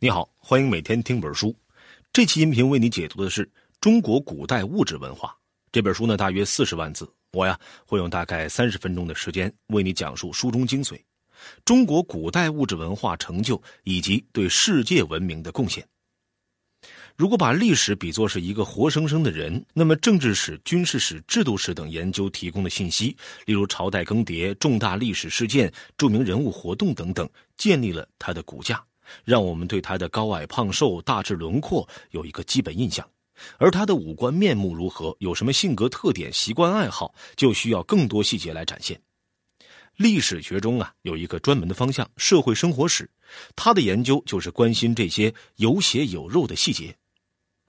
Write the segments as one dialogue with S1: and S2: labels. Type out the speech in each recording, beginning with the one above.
S1: 你好，欢迎每天听本书。这期音频为你解读的是中国古代物质文化。这本书呢，大约四十万字，我呀会用大概三十分钟的时间为你讲述书中精髓：中国古代物质文化成就以及对世界文明的贡献。如果把历史比作是一个活生生的人，那么政治史、军事史、制度史等研究提供的信息，例如朝代更迭、重大历史事件、著名人物活动等等，建立了它的骨架，让我们对他的高矮胖瘦、大致轮廓有一个基本印象。而他的五官面目如何，有什么性格特点、习惯爱好，就需要更多细节来展现。历史学中啊，有一个专门的方向——社会生活史，它的研究就是关心这些有血有肉的细节。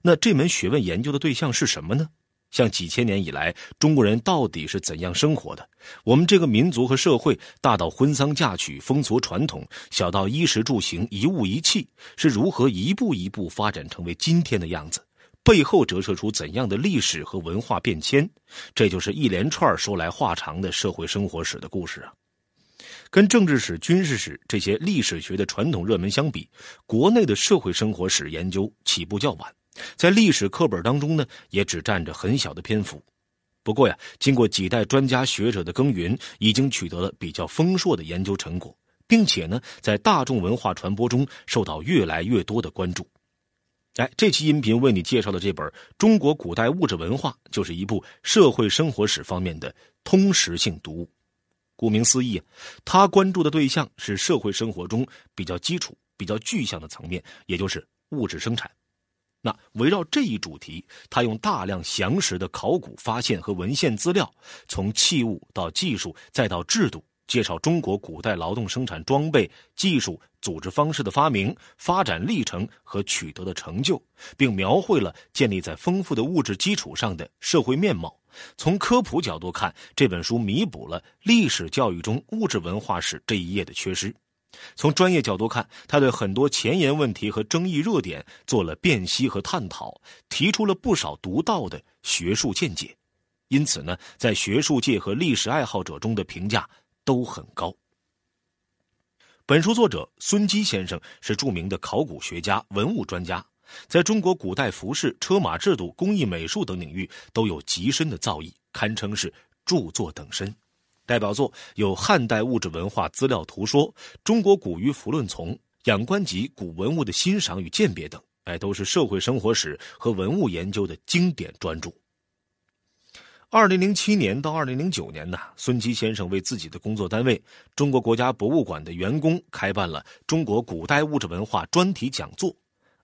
S1: 那这门学问研究的对象是什么呢？像几千年以来，中国人到底是怎样生活的？我们这个民族和社会，大到婚丧嫁娶、风俗传统，小到衣食住行、一物一器，是如何一步一步发展成为今天的样子？背后折射出怎样的历史和文化变迁？这就是一连串说来话长的社会生活史的故事啊！跟政治史、军事史这些历史学的传统热门相比，国内的社会生活史研究起步较晚。在历史课本当中呢，也只占着很小的篇幅。不过呀，经过几代专家学者的耕耘，已经取得了比较丰硕的研究成果，并且呢，在大众文化传播中受到越来越多的关注。哎，这期音频为你介绍的这本《中国古代物质文化》，就是一部社会生活史方面的通识性读物。顾名思义，他关注的对象是社会生活中比较基础、比较具象的层面，也就是物质生产。那围绕这一主题，他用大量详实的考古发现和文献资料，从器物到技术再到制度，介绍中国古代劳动生产装备、技术、组织方式的发明、发展历程和取得的成就，并描绘了建立在丰富的物质基础上的社会面貌。从科普角度看，这本书弥补了历史教育中物质文化史这一页的缺失。从专业角度看，他对很多前沿问题和争议热点做了辨析和探讨，提出了不少独到的学术见解，因此呢，在学术界和历史爱好者中的评价都很高。本书作者孙基先生是著名的考古学家、文物专家，在中国古代服饰、车马制度、工艺美术等领域都有极深的造诣，堪称是著作等身。代表作有《汉代物质文化资料图说》《中国古鱼符论丛》《仰观集古文物的欣赏与鉴别》等，哎，都是社会生活史和文物研究的经典专著。二零零七年到二零零九年呢，孙基先生为自己的工作单位中国国家博物馆的员工开办了中国古代物质文化专题讲座。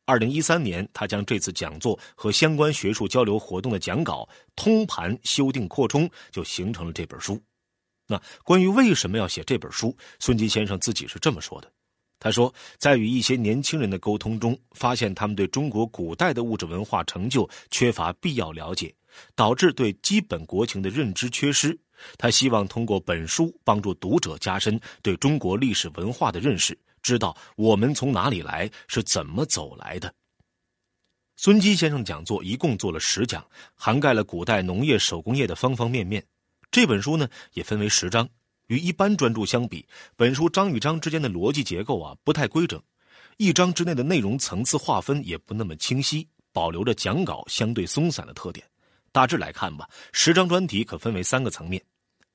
S1: 二零一三年，他将这次讲座和相关学术交流活动的讲稿通盘修订扩充，就形成了这本书。那关于为什么要写这本书，孙基先生自己是这么说的。他说，在与一些年轻人的沟通中，发现他们对中国古代的物质文化成就缺乏必要了解，导致对基本国情的认知缺失。他希望通过本书帮助读者加深对中国历史文化的认识，知道我们从哪里来，是怎么走来的。孙基先生讲座一共做了十讲，涵盖了古代农业、手工业的方方面面。这本书呢也分为十章，与一般专著相比，本书章与章之间的逻辑结构啊不太规整，一章之内的内容层次划分也不那么清晰，保留着讲稿相对松散的特点。大致来看吧，十章专题可分为三个层面：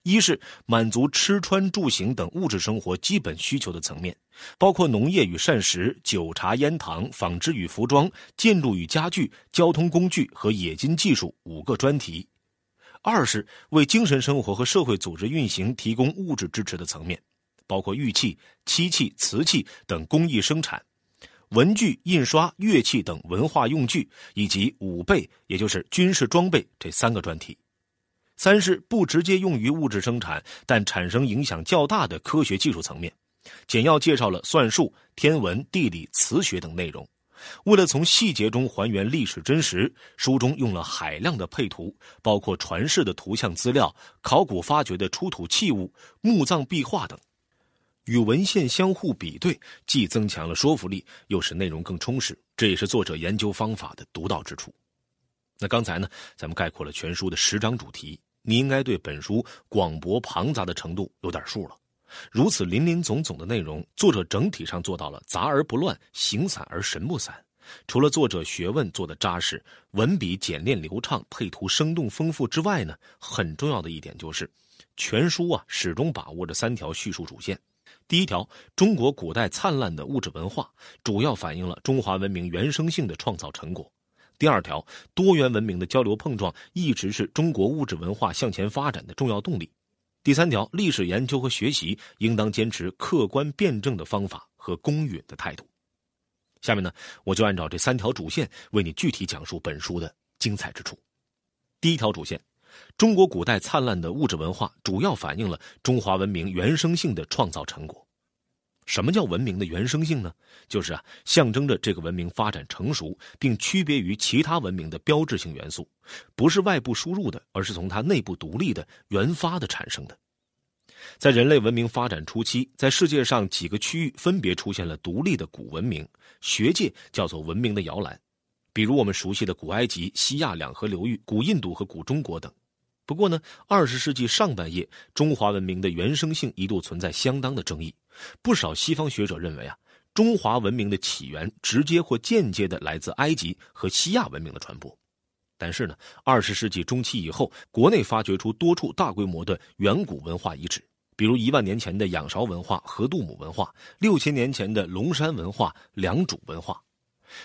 S1: 一是满足吃穿住行等物质生活基本需求的层面，包括农业与膳食、酒茶烟糖、纺织与服装、建筑与家具、交通工具和冶金技术五个专题。二是为精神生活和社会组织运行提供物质支持的层面，包括玉器、漆器、瓷器等工艺生产，文具、印刷、乐器等文化用具，以及武备，也就是军事装备这三个专题。三是不直接用于物质生产，但产生影响较大的科学技术层面，简要介绍了算术、天文、地理、磁学等内容。为了从细节中还原历史真实，书中用了海量的配图，包括传世的图像资料、考古发掘的出土器物、墓葬壁画等，与文献相互比对，既增强了说服力，又使内容更充实。这也是作者研究方法的独到之处。那刚才呢，咱们概括了全书的十章主题，你应该对本书广博庞杂的程度有点数了。如此林林总总的内容，作者整体上做到了杂而不乱，形散而神不散。除了作者学问做的扎实，文笔简练流畅，配图生动丰富之外呢，很重要的一点就是，全书啊始终把握着三条叙述主线。第一条，中国古代灿烂的物质文化，主要反映了中华文明原生性的创造成果。第二条，多元文明的交流碰撞一直是中国物质文化向前发展的重要动力。第三条，历史研究和学习应当坚持客观辩证的方法和公允的态度。下面呢，我就按照这三条主线为你具体讲述本书的精彩之处。第一条主线，中国古代灿烂的物质文化主要反映了中华文明原生性的创造成果。什么叫文明的原生性呢？就是啊，象征着这个文明发展成熟并区别于其他文明的标志性元素，不是外部输入的，而是从它内部独立的原发的产生的。在人类文明发展初期，在世界上几个区域分别出现了独立的古文明，学界叫做文明的摇篮，比如我们熟悉的古埃及、西亚两河流域、古印度和古中国等。不过呢，二十世纪上半叶，中华文明的原生性一度存在相当的争议。不少西方学者认为啊，中华文明的起源直接或间接的来自埃及和西亚文明的传播。但是呢，二十世纪中期以后，国内发掘出多处大规模的远古文化遗址，比如一万年前的仰韶文化、河杜姆文化，六千年前的龙山文化、良渚文化。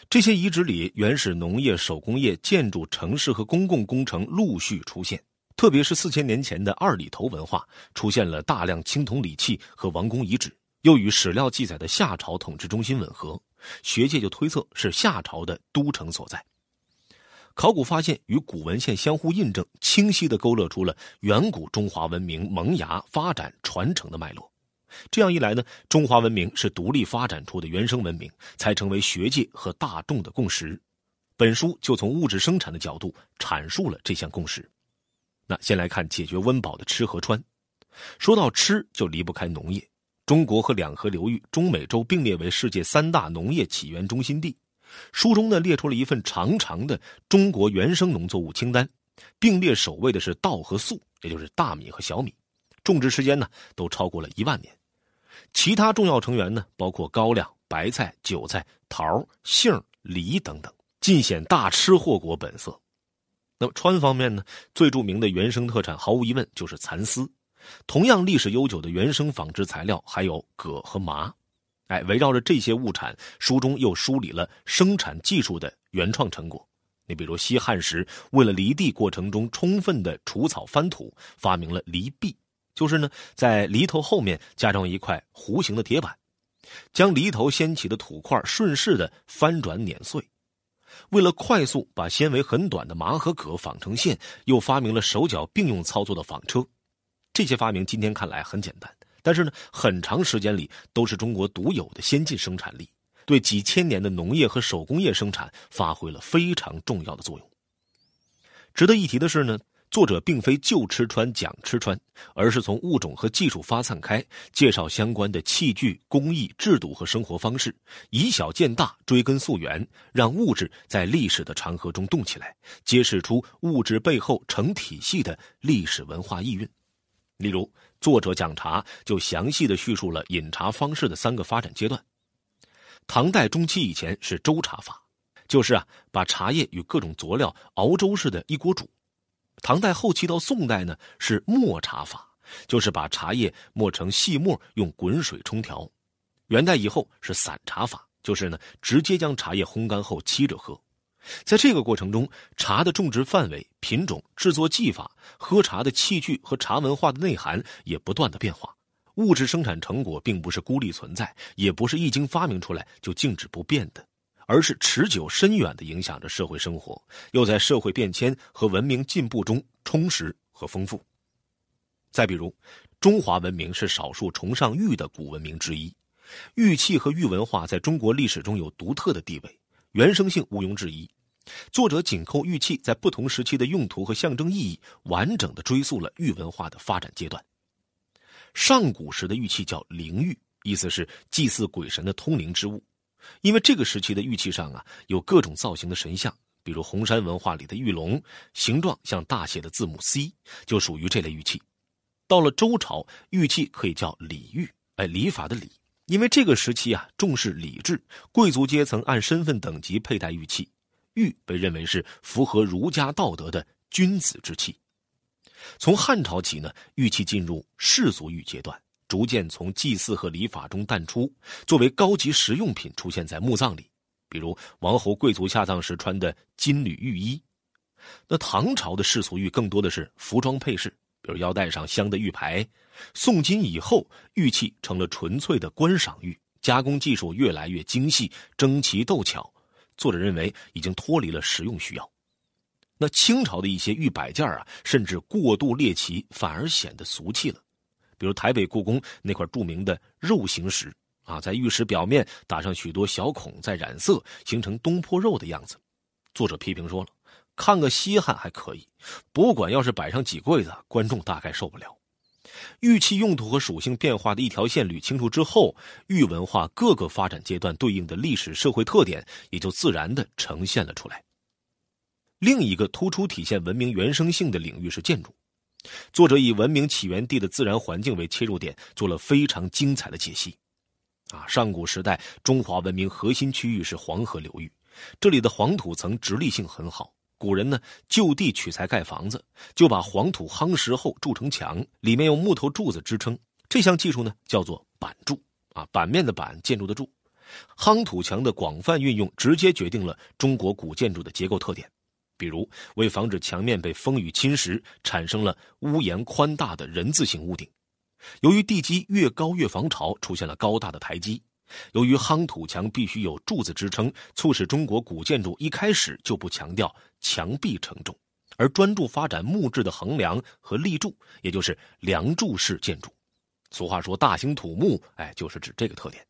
S1: 这些遗址里，原始农业、手工业、建筑、城市和公共工程陆续出现。特别是四千年前的二里头文化，出现了大量青铜礼器和王宫遗址，又与史料记载的夏朝统治中心吻合，学界就推测是夏朝的都城所在。考古发现与古文献相互印证，清晰地勾勒出了远古中华文明萌芽、发展、传承的脉络。这样一来呢，中华文明是独立发展出的原生文明，才成为学界和大众的共识。本书就从物质生产的角度阐述了这项共识。那先来看解决温饱的吃和穿。说到吃，就离不开农业。中国和两河流域、中美洲并列为世界三大农业起源中心地。书中呢列出了一份长长的中国原生农作物清单，并列首位的是稻和粟，也就是大米和小米，种植时间呢都超过了一万年。其他重要成员呢包括高粱、白菜、韭菜、桃、杏、梨等等，尽显大吃货国本色。那么川方面呢，最著名的原生特产毫无疑问就是蚕丝。同样历史悠久的原生纺织材料还有葛和麻。哎，围绕着这些物产，书中又梳理了生产技术的原创成果。你比如西汉时，为了犁地过程中充分的除草翻土，发明了犁壁，就是呢在犁头后面加上一块弧形的铁板，将犁头掀起的土块顺势的翻转碾碎。为了快速把纤维很短的麻和葛纺成线，又发明了手脚并用操作的纺车。这些发明今天看来很简单，但是呢，很长时间里都是中国独有的先进生产力，对几千年的农业和手工业生产发挥了非常重要的作用。值得一提的是呢。作者并非就吃穿讲吃穿，而是从物种和技术发散开，介绍相关的器具、工艺、制度和生活方式，以小见大，追根溯源，让物质在历史的长河中动起来，揭示出物质背后成体系的历史文化意蕴。例如，作者讲茶，就详细的叙述了饮茶方式的三个发展阶段。唐代中期以前是粥茶法，就是啊，把茶叶与各种佐料熬粥似的，一锅煮。唐代后期到宋代呢，是磨茶法，就是把茶叶磨成细末，用滚水冲调。元代以后是散茶法，就是呢直接将茶叶烘干后沏着喝。在这个过程中，茶的种植范围、品种、制作技法、喝茶的器具和茶文化的内涵也不断的变化。物质生产成果并不是孤立存在，也不是一经发明出来就静止不变的。而是持久深远的影响着社会生活，又在社会变迁和文明进步中充实和丰富。再比如，中华文明是少数崇尚玉的古文明之一，玉器和玉文化在中国历史中有独特的地位，原生性毋庸置疑。作者紧扣玉器在不同时期的用途和象征意义，完整的追溯了玉文化的发展阶段。上古时的玉器叫灵玉，意思是祭祀鬼神的通灵之物。因为这个时期的玉器上啊有各种造型的神像，比如红山文化里的玉龙，形状像大写的字母 C，就属于这类玉器。到了周朝，玉器可以叫礼玉，哎，礼法的礼。因为这个时期啊，重视礼制，贵族阶层按身份等级佩戴玉器，玉被认为是符合儒家道德的君子之器。从汉朝起呢，玉器进入世俗玉阶段，逐渐从祭祀和礼法中淡出，作为高级实用品出现在墓葬里，比如王侯贵族下葬时穿的金缕玉衣。那唐朝的世俗玉更多的是服装配饰，比如腰带上镶的玉牌。宋金以后，玉器成了纯粹的观赏玉，加工技术越来越精细、争奇斗巧。作者认为已经脱离了实用需要。那清朝的一些玉摆件啊，甚至过度猎奇，反而显得俗气了。比如台北故宫那块著名的肉形石啊，在玉石表面打上许多小孔，再染色，形成东坡肉的样子。作者批评说了，看个稀罕还可以，博物馆要是摆上几柜子，观众大概受不了。玉器用途和属性变化的一条线捋清楚之后，玉文化各个发展阶段对应的历史社会特点也就自然的呈现了出来。另一个突出体现文明原生性的领域是建筑，作者以文明起源地的自然环境为切入点，做了非常精彩的解析。啊，上古时代中华文明核心区域是黄河流域，这里的黄土层直立性很好。古人呢，就地取材盖房子，就把黄土夯实后筑成墙，里面用木头柱子支撑。这项技术呢，叫做板筑啊，板面的板，建筑的筑。夯土墙的广泛运用，直接决定了中国古建筑的结构特点。比如，为防止墙面被风雨侵蚀，产生了屋檐宽大的人字形屋顶。由于地基越高越防潮，出现了高大的台基。由于夯土墙必须有柱子支撑，促使中国古建筑一开始就不强调墙壁承重，而专注发展木质的横梁和立柱，也就是梁柱式建筑。俗话说“大兴土木”，哎，就是指这个特点。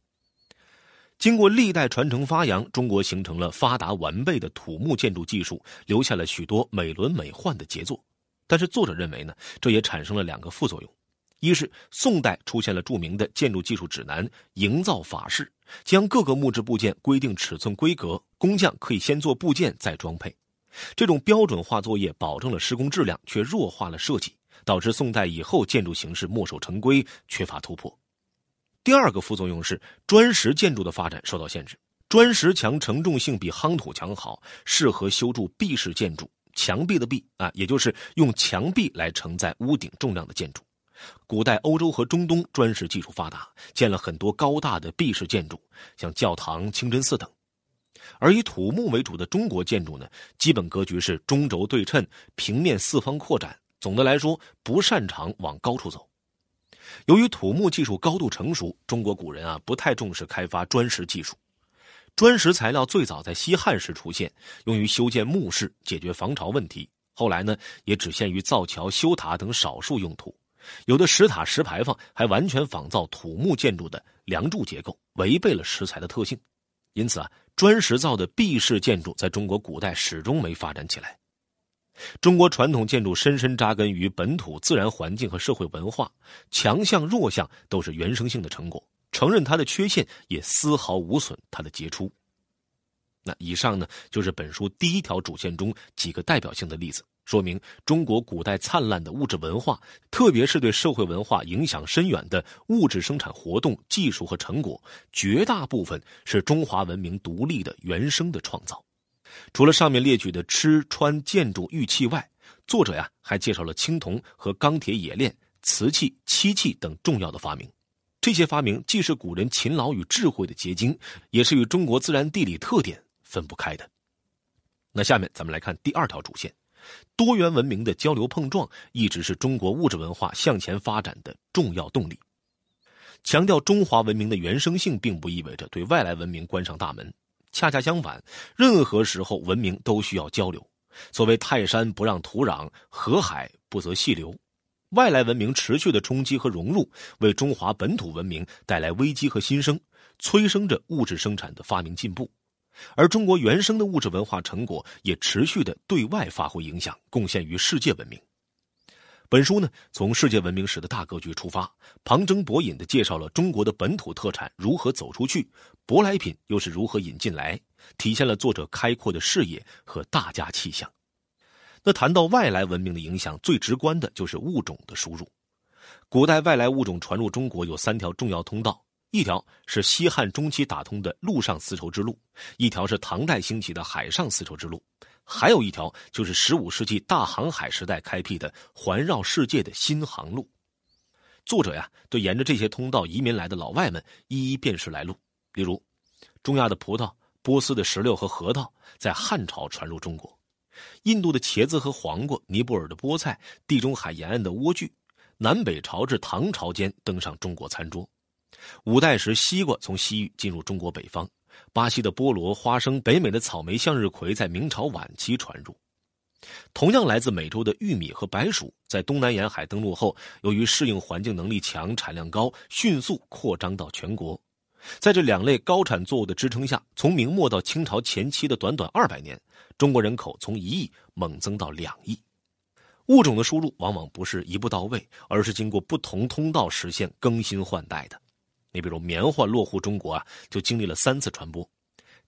S1: 经过历代传承发扬，中国形成了发达完备的土木建筑技术，留下了许多美轮美奂的杰作。但是作者认为呢，这也产生了两个副作用。一是宋代出现了著名的建筑技术指南《营造法式》，将各个木质部件规定尺寸规格，工匠可以先做部件再装配。这种标准化作业保证了施工质量，却弱化了设计，导致宋代以后建筑形式墨守成规，缺乏突破。第二个副作用是砖石建筑的发展受到限制。砖石墙承重性比夯土墙好，适合修筑壁式建筑，墙壁的壁啊，也就是用墙壁来承载屋顶重量的建筑。古代欧洲和中东砖石技术发达，建了很多高大的壁式建筑，像教堂、清真寺等。而以土木为主的中国建筑呢，基本格局是中轴对称，平面四方扩展。总的来说，不擅长往高处走。由于土木技术高度成熟，中国古人啊不太重视开发砖石技术。砖石材料最早在西汉时出现，用于修建墓室，解决防潮问题。后来呢，也只限于造桥、修塔等少数用途。有的石塔、石牌坊还完全仿造土木建筑的梁柱结构，违背了石材的特性。因此啊，砖石造的壁式建筑在中国古代始终没发展起来。中国传统建筑深深扎根于本土自然环境和社会文化，强项弱项都是原生性的成果，承认它的缺陷也丝毫无损它的杰出。那以上呢，就是本书第一条主线中几个代表性的例子。说明中国古代灿烂的物质文化，特别是对社会文化影响深远的物质生产活动、技术和成果，绝大部分是中华文明独立的原生的创造。除了上面列举的吃穿建筑玉器外，作者呀还介绍了青铜和钢铁冶炼、瓷器、漆器等重要的发明。这些发明既是古人勤劳与智慧的结晶，也是与中国自然地理特点分不开的。那下面咱们来看第二条主线。多元文明的交流碰撞一直是中国物质文化向前发展的重要动力。强调中华文明的原生性，并不意味着对外来文明关上大门。恰恰相反，任何时候文明都需要交流。所谓“泰山不让土壤，河海不择细流”，外来文明持续的冲击和融入，为中华本土文明带来危机和新生，催生着物质生产的发明进步。而中国原生的物质文化成果也持续的对外发挥影响，贡献于世界文明。本书呢，从世界文明史的大格局出发，旁征博引的介绍了中国的本土特产如何走出去，舶来品又是如何引进来，体现了作者开阔的视野和大家气象。那谈到外来文明的影响，最直观的就是物种的输入。古代外来物种传入中国有三条重要通道，一条是西汉中期打通的陆上丝绸之路，一条是唐代兴起的海上丝绸之路，还有一条就是十五世纪大航海时代开辟的环绕世界的新航路。作者呀，对沿着这些通道移民来的老外们一一辨识来路，例如，中亚的葡萄、波斯的石榴和核桃在汉朝传入中国。印度的茄子和黄瓜，尼泊尔的菠菜，地中海沿岸的莴苣，南北朝至唐朝间登上中国餐桌。五代时，西瓜从西域进入中国北方。巴西的菠萝、花生，北美的草莓、向日葵，在明朝晚期传入。同样来自美洲的玉米和白薯，在东南沿海登陆后，由于适应环境能力强、产量高，迅速扩张到全国。在这两类高产作物的支撑下，从明末到清朝前期的短短二百年，中国人口从一亿猛增到两亿。物种的输入往往不是一步到位，而是经过不同通道实现更新换代的。你比如棉花落户中国啊，就经历了三次传播。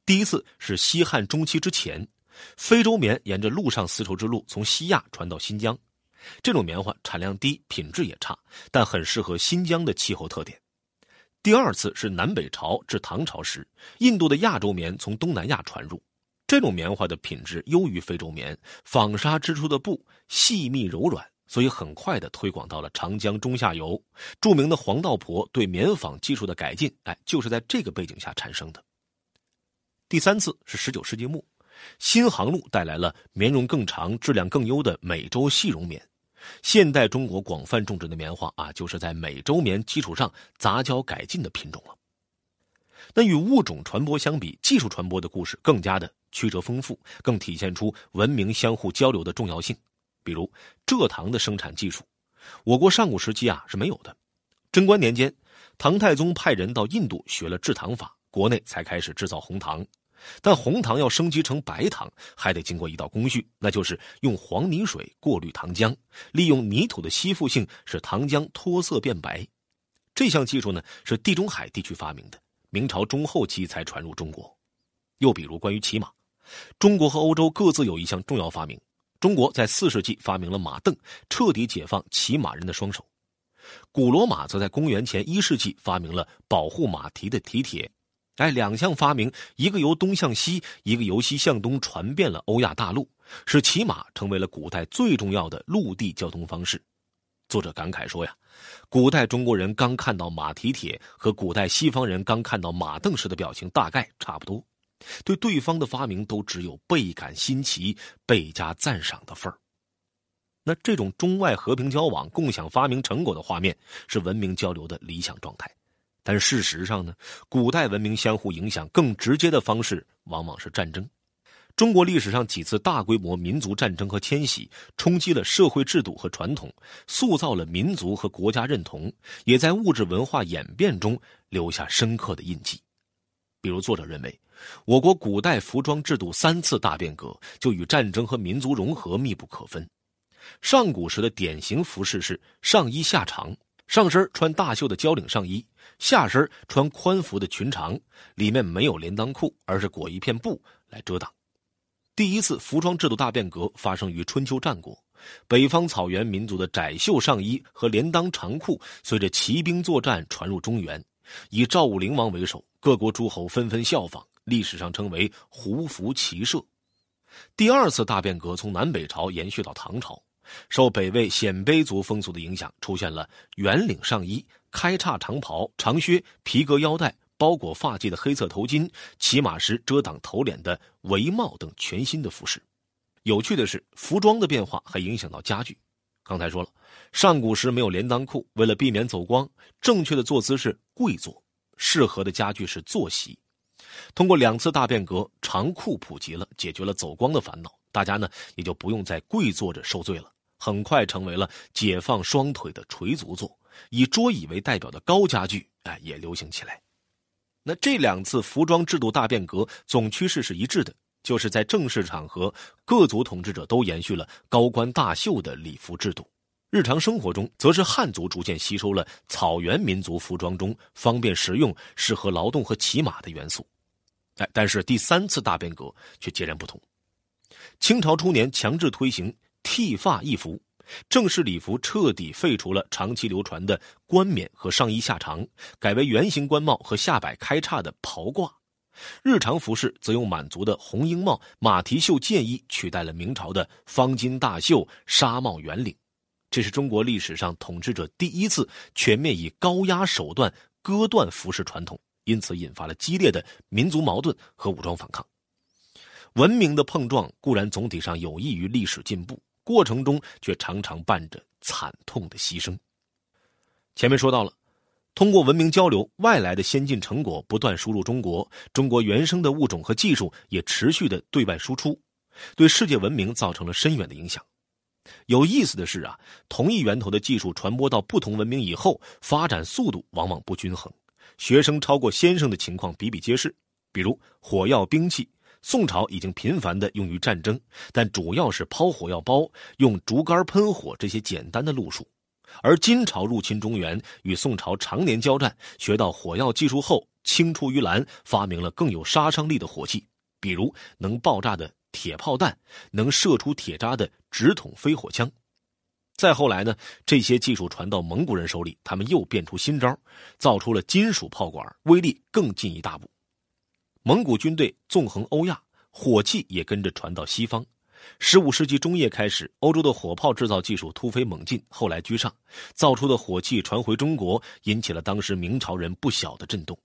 S1: 第一次是西汉中期之前，非洲棉沿着陆上丝绸之路从西亚传到新疆，这种棉花产量低，品质也差，但很适合新疆的气候特点。第二次是南北朝至唐朝时，印度的亚洲棉从东南亚传入，这种棉花的品质优于非洲棉，纺纱织出的布细密柔软，所以很快的推广到了长江中下游。著名的黄道婆对棉纺技术的改进，哎，就是在这个背景下产生的。第三次是十九世纪末，新航路带来了棉绒更长、质量更优的美洲细绒棉。现代中国广泛种植的棉花啊，就是在美洲棉基础上杂交改进的品种了。那与物种传播相比，技术传播的故事更加的曲折丰富，更体现出文明相互交流的重要性。比如蔗糖的生产技术，我国上古时期啊是没有的。贞观年间，唐太宗派人到印度学了制糖法，国内才开始制造红糖。但红糖要升级成白糖，还得经过一道工序，那就是用黄泥水过滤糖浆，利用泥土的吸附性使糖浆脱色变白。这项技术呢是地中海地区发明的，明朝中后期才传入中国。又比如关于骑马，中国和欧洲各自有一项重要发明。中国在四世纪发明了马镫，彻底解放骑马人的双手；古罗马则在公元前一世纪发明了保护马蹄的蹄铁。哎，两项发明，一个由东向西，一个由西向东，传遍了欧亚大陆，使骑马成为了古代最重要的陆地交通方式。作者感慨说呀，古代中国人刚看到马蹄铁和古代西方人刚看到马镫时的表情大概差不多，对对方的发明都只有倍感新奇、倍加赞赏的份儿。那这种中外和平交往、共享发明成果的画面，是文明交流的理想状态。但事实上呢，古代文明相互影响更直接的方式往往是战争。中国历史上几次大规模民族战争和迁徙，冲击了社会制度和传统，塑造了民族和国家认同，也在物质文化演变中留下深刻的印记。比如，作者认为，我国古代服装制度三次大变革就与战争和民族融合密不可分。上古时的典型服饰是上衣下长。上身穿大袖的交领上衣，下身穿宽幅的裙长，里面没有连裆裤，而是裹一片布来遮挡。第一次服装制度大变革发生于春秋战国，北方草原民族的窄袖上衣和连裆长裤随着骑兵作战传入中原，以赵武灵王为首，各国诸侯纷纷效仿，历史上称为胡服骑射。第二次大变革从南北朝延续到唐朝。受北魏鲜卑族风俗的影响，出现了圆领上衣、开叉长袍、长靴、皮革腰带、包裹发髻的黑色头巾、骑马时遮挡头脸的围帽等全新的服饰。有趣的是，服装的变化还影响到家具。刚才说了，上古时没有连裆裤，为了避免走光，正确的坐姿是跪坐，适合的家具是坐席。通过两次大变革，长裤普及了，解决了走光的烦恼，大家呢也就不用再跪坐着受罪了。很快成为了解放双腿的垂足坐，以桌椅为代表的高家具，哎，也流行起来。那这两次服装制度大变革总趋势是一致的，就是在正式场合，各族统治者都延续了高冠大袖的礼服制度；日常生活中，则是汉族逐渐吸收了草原民族服装中方便实用、适合劳动和骑马的元素。哎，但是第三次大变革却截然不同。清朝初年强制推行。剃发易服，正式礼服彻底废除了长期流传的冠冕和上衣下长，改为圆形冠帽和下摆开叉的袍褂。日常服饰则用满族的红缨帽、马蹄袖箭衣取代了明朝的方巾大袖、纱帽圆领。这是中国历史上统治者第一次全面以高压手段割断服饰传统，因此引发了激烈的民族矛盾和武装反抗。文明的碰撞固然总体上有益于历史进步，过程中却常常伴着惨痛的牺牲。前面说到了，通过文明交流，外来的先进成果不断输入中国，中国原生的物种和技术也持续的对外输出，对世界文明造成了深远的影响。有意思的是啊，同一源头的技术传播到不同文明以后，发展速度往往不均衡，学生超过先生的情况比比皆是。比如火药兵器。宋朝已经频繁地用于战争，但主要是抛火药包、用竹竿喷火这些简单的路数；而金朝入侵中原，与宋朝常年交战，学到火药技术后，青出于蓝，发明了更有杀伤力的火器，比如能爆炸的铁炮弹，能射出铁渣的直筒飞火枪。再后来呢，这些技术传到蒙古人手里，他们又变出新招，造出了金属炮管，威力更进一大步。蒙古军队纵横欧亚，火器也跟着传到西方。十五世纪中叶开始，欧洲的火炮制造技术突飞猛进，后来居上，造出的火器传回中国，引起了当时明朝人不小的震动。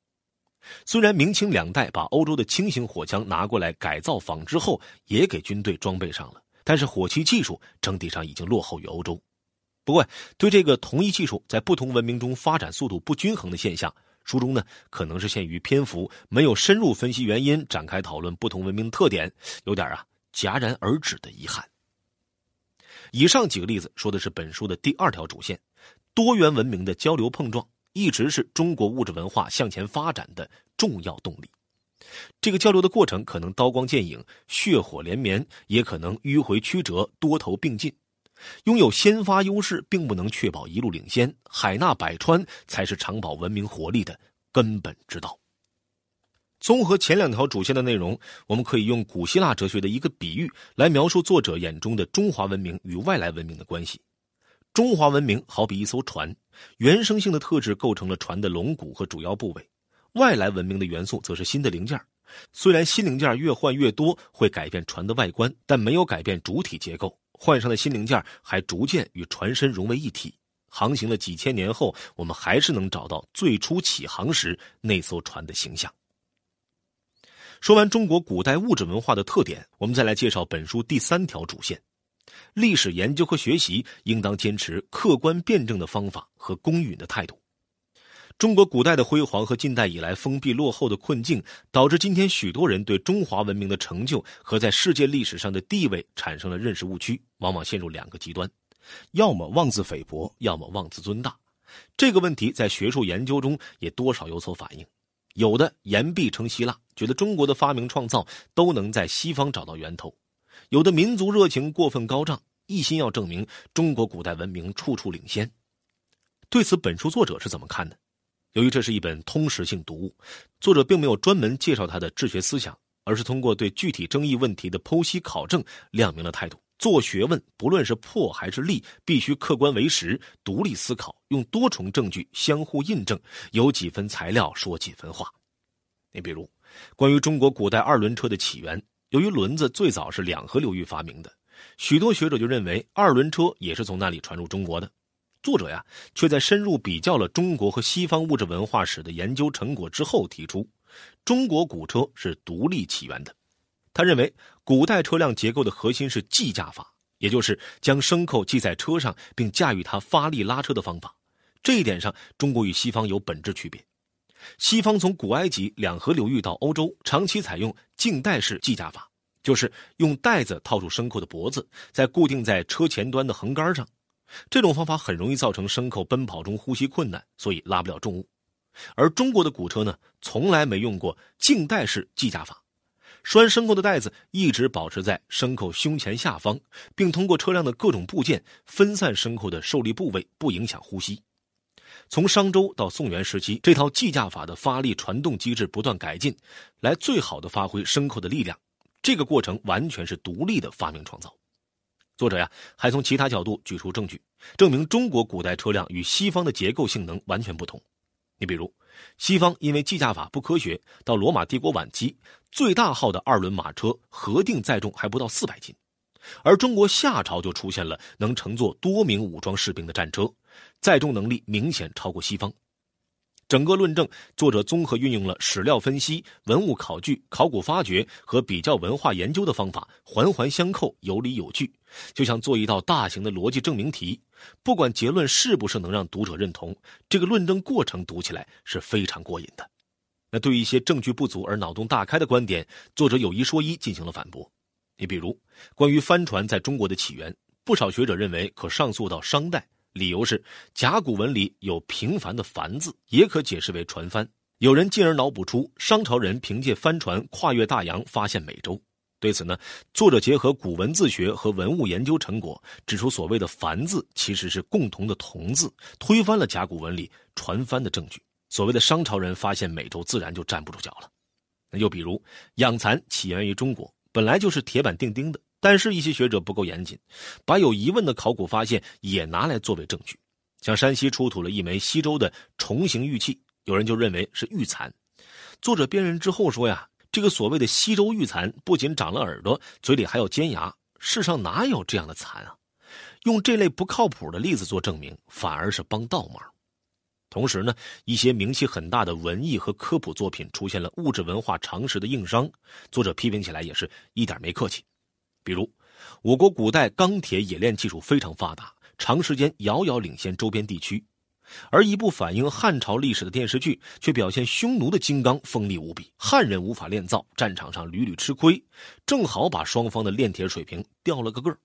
S1: 虽然明清两代把欧洲的轻型火枪拿过来改造仿制后，也给军队装备上了，但是火器技术整体上已经落后于欧洲。不过，对这个同一技术在不同文明中发展速度不均衡的现象。书中呢，可能是限于篇幅，没有深入分析原因，展开讨论不同文明特点，有点啊戛然而止的遗憾。以上几个例子说的是本书的第二条主线：多元文明的交流碰撞，一直是中国物质文化向前发展的重要动力。这个交流的过程可能刀光剑影、血火连绵，也可能迂回曲折、多头并进。拥有先发优势，并不能确保一路领先。海纳百川才是长保文明活力的根本之道。综合前两条主线的内容，我们可以用古希腊哲学的一个比喻来描述作者眼中的中华文明与外来文明的关系。中华文明好比一艘船，原生性的特质构成了船的龙骨和主要部位；外来文明的元素则是新的零件。虽然新零件越换越多，会改变船的外观，但没有改变主体结构。换上的新零件还逐渐与船身融为一体，航行了几千年后，我们还是能找到最初起航时那艘船的形象。说完中国古代物质文化的特点，我们再来介绍本书第三条主线：历史研究和学习应当坚持客观辩证的方法和公允的态度。中国古代的辉煌和近代以来封闭落后的困境，导致今天许多人对中华文明的成就和在世界历史上的地位产生了认识误区，往往陷入两个极端：要么妄自菲薄，要么妄自尊大。这个问题在学术研究中也多少有所反映。有的言必称希腊，觉得中国的发明创造都能在西方找到源头；有的民族热情过分高涨，一心要证明中国古代文明处处领先。对此，本书作者是怎么看的？由于这是一本通识性读物，作者并没有专门介绍他的治学思想，而是通过对具体争议问题的剖析考证，亮明了态度。做学问，不论是破还是立，必须客观为实，独立思考，用多重证据相互印证，有几分材料说几分话。你比如，关于中国古代二轮车的起源，由于轮子最早是两河流域发明的，许多学者就认为二轮车也是从那里传入中国的。作者呀，却在深入比较了中国和西方物质文化史的研究成果之后，提出中国古车是独立起源的。他认为，古代车辆结构的核心是计驾法，也就是将牲口系在车上并驾驭它发力拉车的方法。这一点上，中国与西方有本质区别。西方从古埃及两河流域到欧洲，长期采用静带式计驾法，就是用带子套住牲口的脖子，再固定在车前端的横杆上。这种方法很容易造成牲口奔跑中呼吸困难，所以拉不了重物。而中国的古车呢，从来没用过静带式计价法，拴牲口的带子一直保持在牲口胸前下方，并通过车辆的各种部件分散牲口的受力部位，不影响呼吸。从商周到宋元时期，这套计价法的发力传动机制不断改进，来最好的发挥牲口的力量。这个过程完全是独立的发明创造。作者呀还从其他角度举出证据，证明中国古代车辆与西方的结构性能完全不同。你比如，西方因为计价法不科学，到罗马帝国晚期，最大号的二轮马车核定载重还不到四百斤，而中国夏朝就出现了能乘坐多名武装士兵的战车，载重能力明显超过西方。整个论证，作者综合运用了史料分析、文物考据、考古发掘和比较文化研究的方法，环环相扣，有理有据，就像做一道大型的逻辑证明题。不管结论是不是能让读者认同，这个论证过程读起来是非常过瘾的。那对于一些证据不足而脑洞大开的观点，作者有一说一进行了反驳。你比如，关于帆船在中国的起源，不少学者认为可上溯到商代。理由是甲骨文里有平凡的“凡”字，也可解释为船帆。有人进而脑补出商朝人凭借帆船跨越大洋发现美洲。对此呢，作者结合古文字学和文物研究成果，指出所谓的“凡”字其实是共同的同字，推翻了甲骨文里船帆的证据。所谓的商朝人发现美洲，自然就站不住脚了。那又比如，养蚕起源于中国，本来就是铁板钉钉的。但是，一些学者不够严谨，把有疑问的考古发现也拿来作为证据。像山西出土了一枚西周的重形玉器，有人就认为是玉蚕。作者辨认之后说呀，这个所谓的西周玉蚕不仅长了耳朵，嘴里还有尖牙，世上哪有这样的蚕啊？用这类不靠谱的例子做证明，反而是帮倒忙。同时呢，一些名气很大的文艺和科普作品出现了物质文化常识的硬伤，作者批评起来也是一点没客气。比如，我国古代钢铁冶炼技术非常发达，长时间遥遥领先周边地区，而一部反映汉朝历史的电视剧却表现匈奴的金刚锋利无比，汉人无法炼造，战场上屡屡吃亏，正好把双方的炼铁水平掉了个个儿。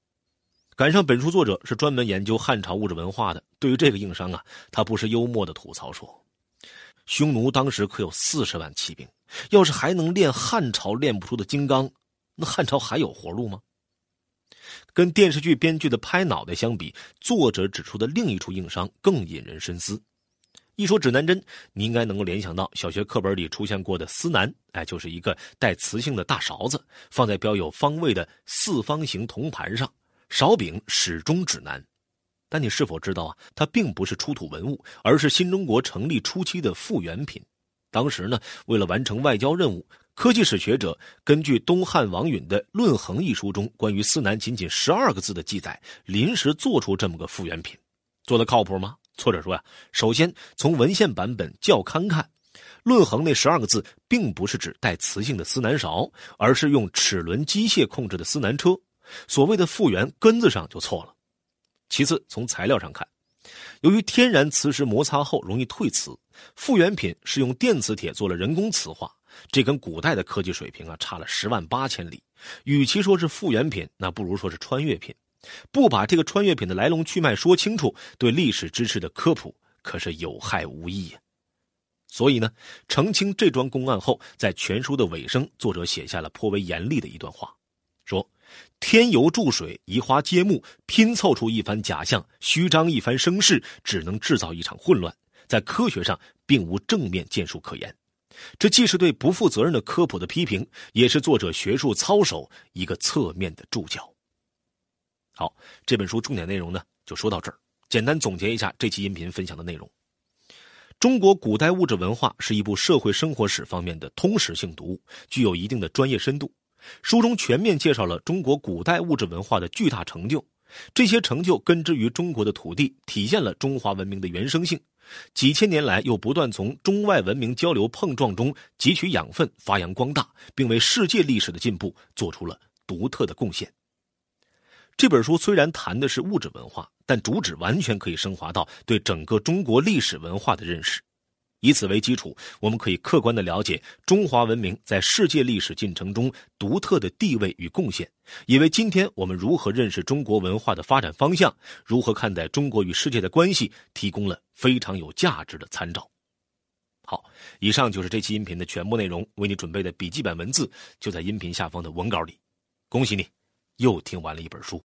S1: 赶上本书作者是专门研究汉朝物质文化的，对于这个硬伤啊，他不是幽默的吐槽说：“匈奴当时可有四十万骑兵，要是还能炼汉朝炼不出的金刚，那汉朝还有活路吗？”跟电视剧编剧的拍脑袋相比，作者指出的另一处硬伤更引人深思。一说指南针，你应该能够联想到小学课本里出现过的司南，哎，就是一个带磁性的大勺子，放在标有方位的四方形铜盘上，勺柄始终指南。但你是否知道啊？它并不是出土文物，而是新中国成立初期的复原品。当时呢，为了完成外交任务。科技史学者根据东汉王允的《论衡》一书中关于司南仅仅十二个字的记载，临时做出这么个复原品，做的靠谱吗？作者说呀，首先从文献版本校勘看，《论衡》那十二个字并不是指带磁性的司南勺，而是用齿轮机械控制的司南车，所谓的复原根子上就错了。其次，从材料上看，由于天然磁石摩擦后容易退磁，复原品是用电磁铁做了人工磁化。这跟古代的科技水平啊差了十万八千里，与其说是复原品，那不如说是穿越品。不把这个穿越品的来龙去脉说清楚，对历史知识的科普可是有害无益呀。所以呢，澄清这桩公案后，在全书的尾声，作者写下了颇为严厉的一段话，说：“添油注水，移花接木，拼凑出一番假象，虚张一番声势，只能制造一场混乱，在科学上并无正面建树可言。”这既是对不负责任的科普的批评，也是作者学术操守一个侧面的注脚。好，这本书重点内容呢，就说到这儿。简单总结一下这期音频分享的内容：中国古代物质文化是一部社会生活史方面的通识性读物，具有一定的专业深度。书中全面介绍了中国古代物质文化的巨大成就，这些成就根植于中国的土地，体现了中华文明的原生性。几千年来，又不断从中外文明交流碰撞中汲取养分，发扬光大，并为世界历史的进步做出了独特的贡献。这本书虽然谈的是物质文化，但主旨完全可以升华到对整个中国历史文化的认识。以此为基础，我们可以客观的了解中华文明在世界历史进程中独特的地位与贡献，也为今天我们如何认识中国文化的发展方向、如何看待中国与世界的关系提供了非常有价值的参照。好，以上就是这期音频的全部内容，为你准备的笔记本文字就在音频下方的文稿里。恭喜你，又听完了一本书。